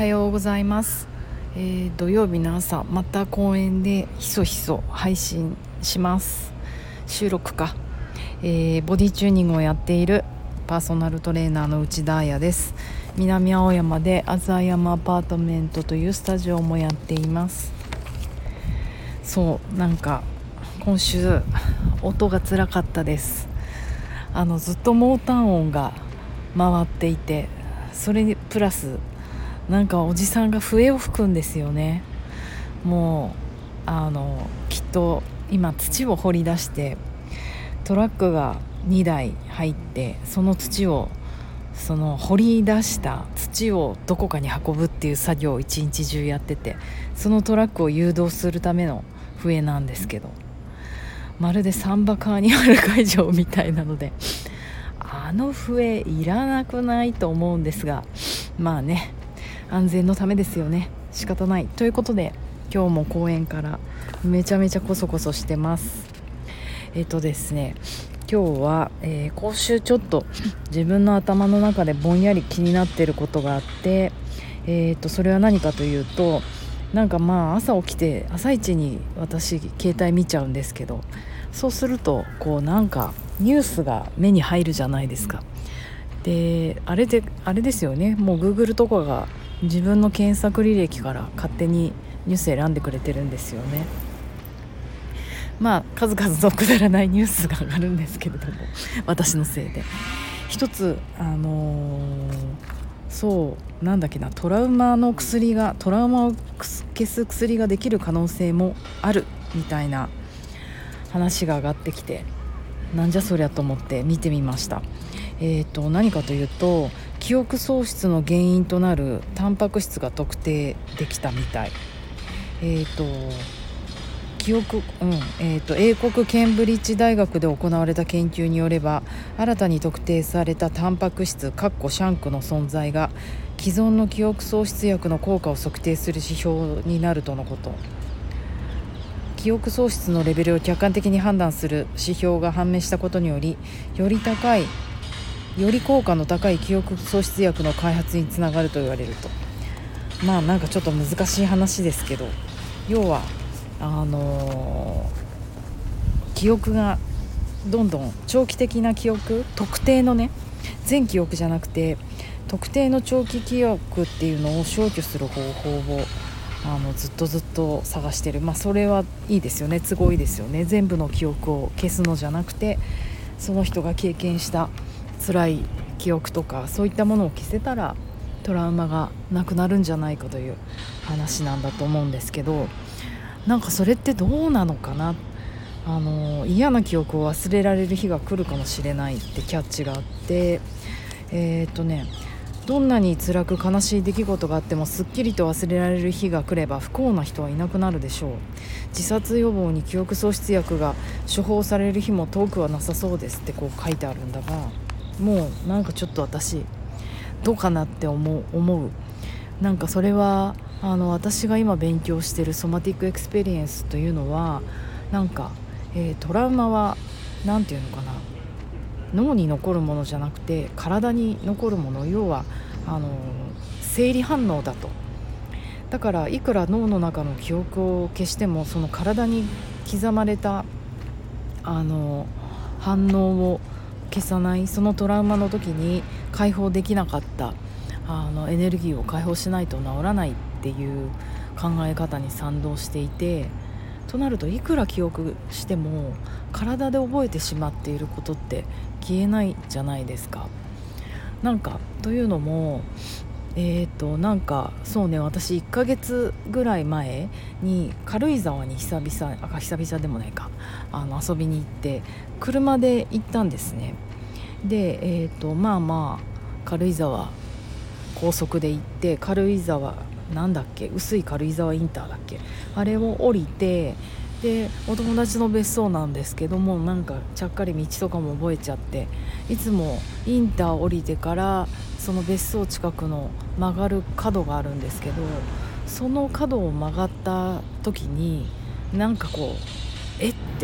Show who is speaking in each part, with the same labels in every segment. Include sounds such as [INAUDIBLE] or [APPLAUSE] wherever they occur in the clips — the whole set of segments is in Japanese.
Speaker 1: はようございます、えー、土曜日の朝また公園でひそひそ配信します。収録か、えー、ボディチューニングをやっているパーソナルトレーナーの内田彩です。南青山でアザ山アパートメントというスタジオもやっています。そうなんか今週音が辛かったです。あのずっとモーター音が回っていてそれにプラスなんかおじさんが笛を吹くんですよね。もうあのきっと今土を掘り出してトラックが2台入ってその土をその掘り出した土をどこかに運ぶっていう作業を一日中やっててそのトラックを誘導するための笛なんですけどまるでサンバカーニバル会場みたいなのであの笛いらなくないと思うんですがまあね安全のためですよね。仕方ない。ということで今日も公園からめちゃめちゃコソコソしてます。えっ、とですね今日は、えー、今週ちょっと自分の頭の中でぼんやり気になってることがあって、えー、とそれは何かというとなんかまあ朝起きて朝一に私携帯見ちゃうんですけどそうするとこうなんかニュースが目に入るじゃないですか。であれであれですよね。もう Google とかが自分の検索履歴から勝手にニュース選んでくれてるんですよね。まあ数々のくだらないニュースが上がるんですけれども私のせいで。一つあのー、そうなんだっけなトラウマの薬がトラウマを消す薬ができる可能性もあるみたいな話が上がってきてなんじゃそりゃと思って見てみました。えーと、何かというと記憶喪失の原因となるタンパク質が特定できたみたい。えーと記憶うんえーと、英国ケンブリッジ大学で行われた研究によれば新たに特定されたタンパク質シャンクの存在が既存の記憶喪失薬の効果を測定する指標になるとのこと記憶喪失のレベルを客観的に判断する指標が判明したことによりより高いより効果の高い記憶喪失薬の開発につながると言われると。まあなんかちょっと難しい話ですけど。要はあのー、記憶がどんどん長期的な記憶特定のね全記憶じゃなくて特定の長期記憶っていうのを消去する方法をあのずっとずっと探してる。まあそれはいいですよね。都合いいですよね。全部の記憶を消すのじゃなくてその人が経験した辛い記憶とかそういったものを消せたらトラウマがなくなるんじゃないかという話なんだと思うんですけどなんかそれってどうなのかな？あの嫌な記憶を忘れられる日が来るかもしれないってキャッチがあってえー、っとねどんなに辛く悲しい出来事があってもすっきりと忘れられる日が来れば不幸な人はいなくなるでしょう。自殺予防に記憶喪失薬が処方される日も遠くはなさそうですってこう書いてあるんだがもうなんかちょっと私どうかなって思う思う。なんかそれはあの私が今勉強してる Somatic Experience というのはなんか、えー、トラウマは何て言うのかな。脳に残るものじゃなくて体に残るもの。要はあの生理反応だと。だからいくら脳の中の記憶を消してもその体に刻まれたあの反応を消さないそのトラウマの時に解放できなかったあのエネルギーを解放しないと治らないっていう考え方に賛同していてとなるといくら記憶しても体で覚えてしまっていることって消えないじゃないですか。なんかというのもえーと、なんかそうね私1ヶ月ぐらい前に軽井沢に久々あ久々でもないかあの遊びに行って車で行ったんですね。でえーとまあまあ軽井沢高速で行って軽井沢なんだっけ薄い軽井沢インターだっけあれを降りてでお友達の別荘なんですけどもなんかちゃっかり道とかも覚えちゃっていつもインター降りてからその別荘近くの曲がる角があるんですけどその角を曲がった時になんかこう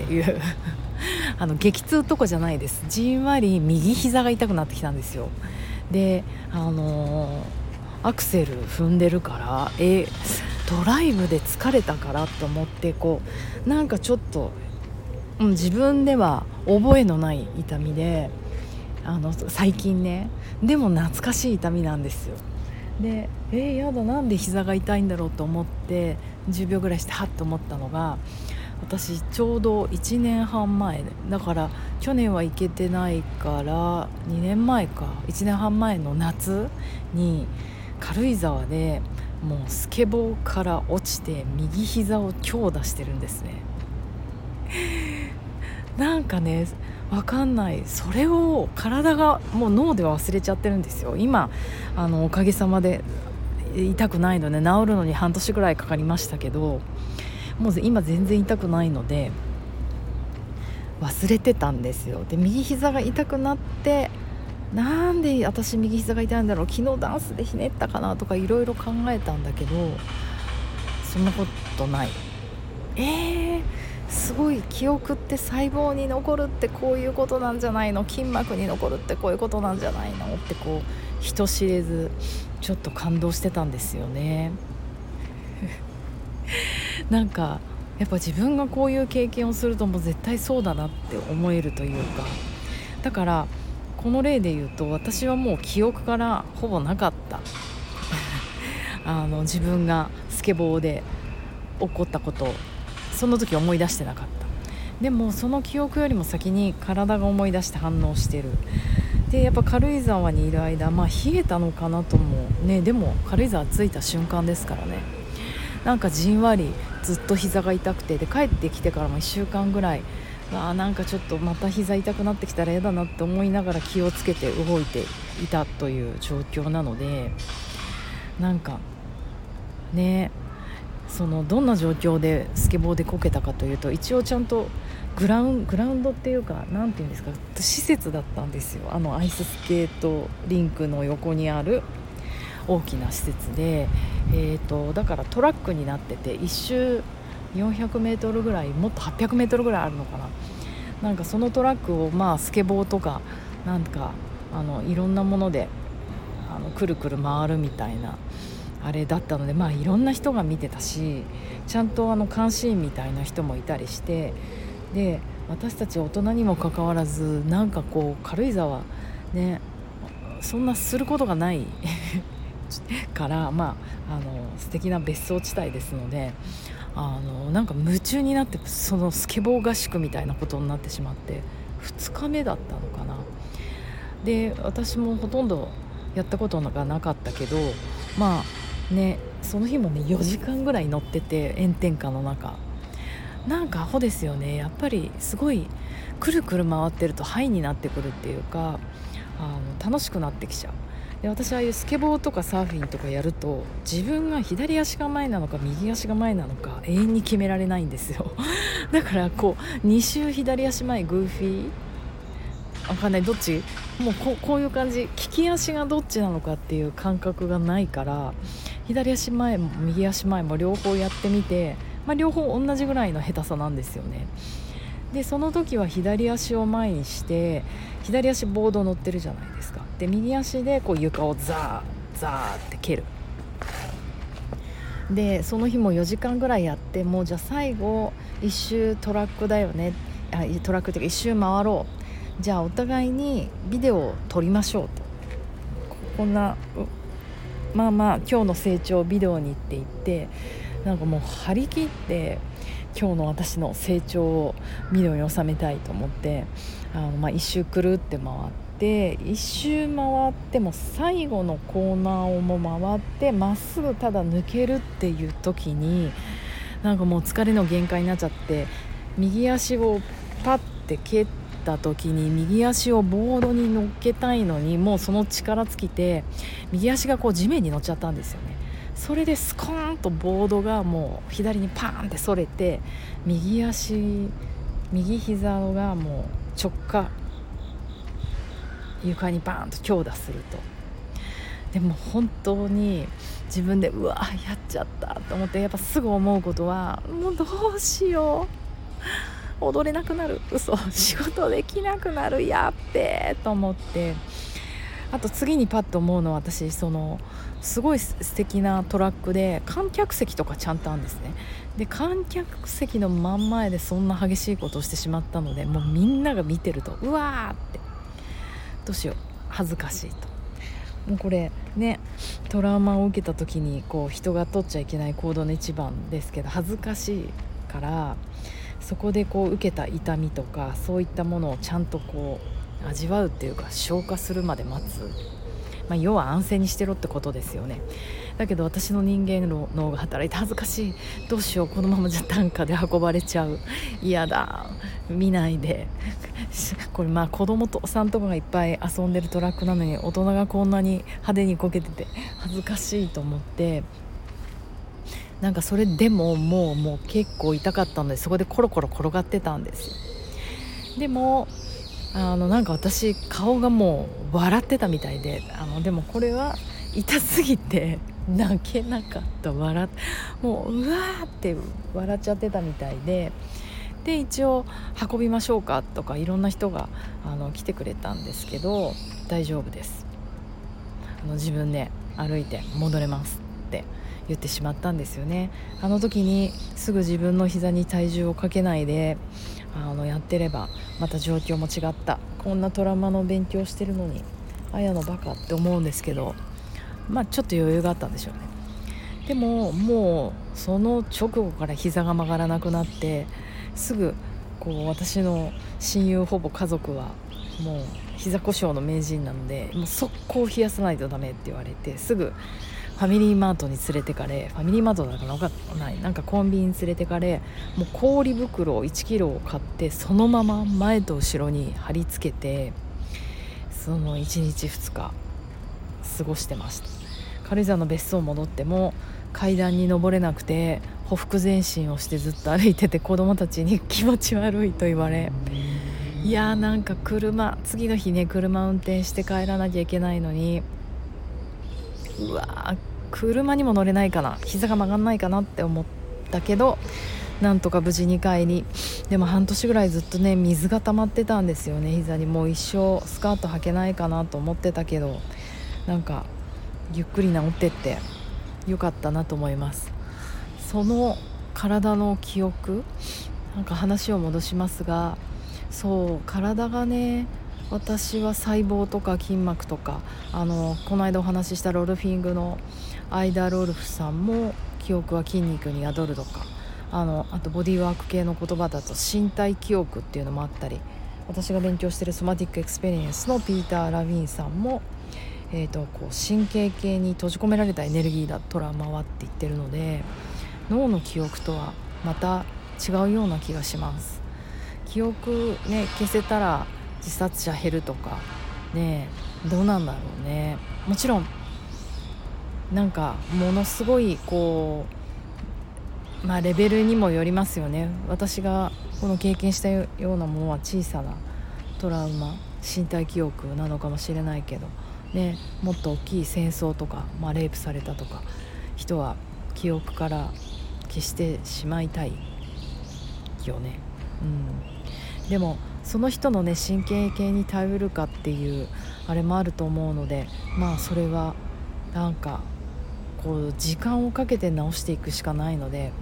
Speaker 1: っていう。[LAUGHS] あの激痛とかじゃないです。じんわり右膝が痛くなってきたんですよ。であのーアクセル踏んでるからえドライブで疲れたからと思ってこうなんかちょっと、うん、自分では覚えのない痛みであの最近ねでも懐かしい痛みなんですよ。でえー、やだなんで膝が痛いんだろうと思って10秒ぐらいしてハッと思ったのが私ちょうど1年半前だから去年は行けてないから2年前か。1年半前の夏に軽井沢でもうスケボーから落ちて右膝を強打してるんですね。[LAUGHS] なんかね分かんない。それを体がもう脳では忘れちゃってるんですよ。今あのおかげさまで痛くないので治るのに半年ぐらいかかりましたけどもう今全然痛くないので忘れてたんですよ。で右膝が痛くなってなんで私右膝が痛いんだろう昨日ダンスでひねったかなとかいろいろ考えたんだけどそんなことない。えー、すごい記憶って細胞に残るってこういうことなんじゃないの？筋膜に残るってこういうことなんじゃないの？ってこう人知れずちょっと感動してたんですよね。なんかやっぱ自分がこういう経験をするともう絶対そうだなって思えるというかだからこの例で言うと私はもう記憶からほぼなかった。[LAUGHS] あの自分がスケボーで起こったことその時思い出してなかった。でもその記憶よりも先に体が思い出して反応してる。でやっぱ軽井沢にいる間まあ冷えたのかなともねでも軽井沢着いた瞬間ですからね。なんかじんわりずっと膝が痛くて。で帰ってきてからも1週間ぐらいあなんかちょっとまた膝痛くなってきたら嫌だなって思いながら気をつけて動いていたという状況なのでなんかねそのどんな状況でスケボーでこけたかというと一応ちゃんとグラウングラウンドっていうか何て言うんですか施設だったんですよ。あのアイススケートリンクの横にある大きな施設で、えーと、だからトラックになってて1周 400m ぐらいもっと 800m ぐらいあるのかな。なんかそのトラックをまあスケボーとかなんかあのいろんなものであのくるくる回るみたいなあれだったのでまあいろんな人が見てたしちゃんとあの監視員みたいな人もいたりしてで私たち大人にもかかわらずなんかこう軽井沢ねそんなすることがないからまああの素敵な別荘地帯ですのであのなんか夢中になってそのスケボー合宿みたいなことになってしまって2日目だったのかな。で私もほとんどやったことがなかったけどまあねその日もね4時間ぐらい乗ってて炎天下の中。なんかアホですよね。やっぱりすごいくるくる回ってるとハイになってくるっていうかあの楽しくなってきちゃう。で私ああいうスケボーとかサーフィンとかやると自分が左足が前なのか右足が前なのか永遠に決められないんですよ。[LAUGHS] だからこう2周左足前グーフィー。わかんない。どっち？もうここういう感じ。利き足がどっちなのかっていう感覚がないから左足前も右足前も両方やってみてまあ、両方同じぐらいの下手さなんですよね。でその時は左足を前にして左足ボード乗ってるじゃないですか。で右足でこう床をザーザーって蹴る。でその日も4時間ぐらいやってもうじゃあ最後1周トラックだよね。あトラックっていうか1周回ろう。じゃあお互いにビデオを撮りましょうと。こんなまあまあ今日の成長ビデオにって言ってなんかもう張り切って今日の私の成長をビデオに収めたいと思ってあの、まあ、1周くるって回って1周回っても最後のコーナーをも回ってまっすぐただ抜けるっていう時になんかもう疲れの限界になっちゃって右足をパッて蹴った時に右足をボードに乗っけたいのにもうその力尽きて右足がこう地面に乗っちゃったんですよね。それでスコーンとボードがもう左にパーンってそれて右足右膝がもう直下床にバーンと強打すると。でも本当に自分でうわやっちゃったと思ってやっぱすぐ思うことはもうどうしよう。踊れなくなる。嘘。仕事できなくなる。やっべえと思って。あと次にパッと思うのは私そのすごい素敵なトラックで観客席とかちゃんとあるんですね。で観客席の真ん前でそんな激しいことをしてしまったのでもうみんなが見てるとうわーって。どうしよう恥ずかしいと。もうこれねトラウマを受けた時にこう人が取っちゃいけない行動の一番ですけど恥ずかしいからそこでこう受けた痛みとかそういったものをちゃんとこう味わうっていうか消化するまで待つ、まあ、要は安静にしてろってことですよね。だけど私の人間の脳が働いて恥ずかしい。どうしようこのままじゃ担架で運ばれちゃう。嫌だ。見ないで。これまあ子供とさんとかがいっぱい遊んでるトラックなのに大人がこんなに派手にこけてて恥ずかしいと思って。なんかそれでももうもう結構痛かったのでそこでコロコロ転がってたんですよ。でもあのなんか私顔がもう笑ってたみたいであのでもこれは痛すぎて [LAUGHS] 泣けなかった笑もううわーって笑っちゃってたみたいでで一応運びましょうかとかいろんな人があの来てくれたんですけど大丈夫です。あの自分で歩いて戻れますって言ってしまったんですよね。あの時にすぐ自分の膝に体重をかけないであのやってればまた状況も違った。こんなトラウマの勉強してるのにあやのバカって思うんですけどまあちょっと余裕があったんでしょうね。でももうその直後から膝が曲がらなくなってすぐこう私の親友ほぼ家族はもう膝故障の名人なのでもう速攻冷やさないとダメって言われてすぐファミリーマートに連れてかれファミリーマートだからない。なんかコンビニに連れてかれもう氷袋1キロを買ってそのまま前と後ろに貼り付けてその1日2日過ごしてました。軽井沢の別荘戻っても階段に登れなくてほふ前進をしてずっと歩いてて子供たちに気持ち悪いと言われいやーなんか車次の日ね車運転して帰らなきゃいけないのにうわ車にも乗れないかな。膝が曲がんないかなって思ったけどなんとか無事に帰りでも半年ぐらいずっとね水が溜まってたんですよね。膝に。もう一生スカート履けないかなと思ってたけどなんかゆっくり治ってってよかったなと思います。その体の記憶なんか話を戻しますがそう体がね私は細胞とか筋膜とかあのこの間お話ししたロルフィングのアイダ・ロルフさんも記憶は筋肉に宿るとかあのあとボディーワーク系の言葉だと身体記憶っていうのもあったり私が勉強している Somatic Experience のピーター・ラヴィーンさんも、えーと、こう神経系に閉じ込められたエネルギーだトラウマはって言ってるので脳の記憶とはまた違うような気がします。記憶ね消せたら自殺者減るとか。ねどうなんだろうね。もちろんなんかものすごいこうまあレベルにもよりますよね。私がこの経験したようなものは小さなトラウマ身体記憶なのかもしれないけど、ね、もっと大きい戦争とか、まあ、レイプされたとか人は記憶から消してしまいたいよね。うん、でもその人のね神経系に頼るかっていうあれもあると思うのでまあそれはなんかこう時間をかけて治していくしかないので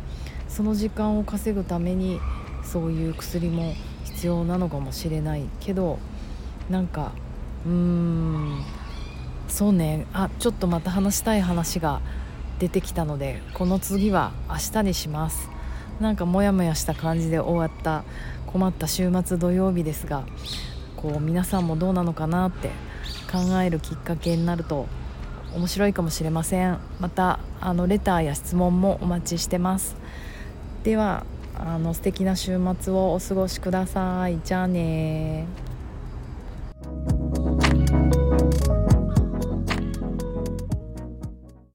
Speaker 1: その時間を稼ぐためにそういう薬も必要なのかもしれないけどなんかうーんそうねあちょっとまた話したい話が出てきたのでこの次は明日にします。なんかモヤモヤした感じで終わった困った週末土曜日ですがこう皆さんもどうなのかなって考えるきっかけになると面白いかもしれません。またあのレターや質問もお待ちしてます。ではあの素敵な週末をお過ごしください。じゃあね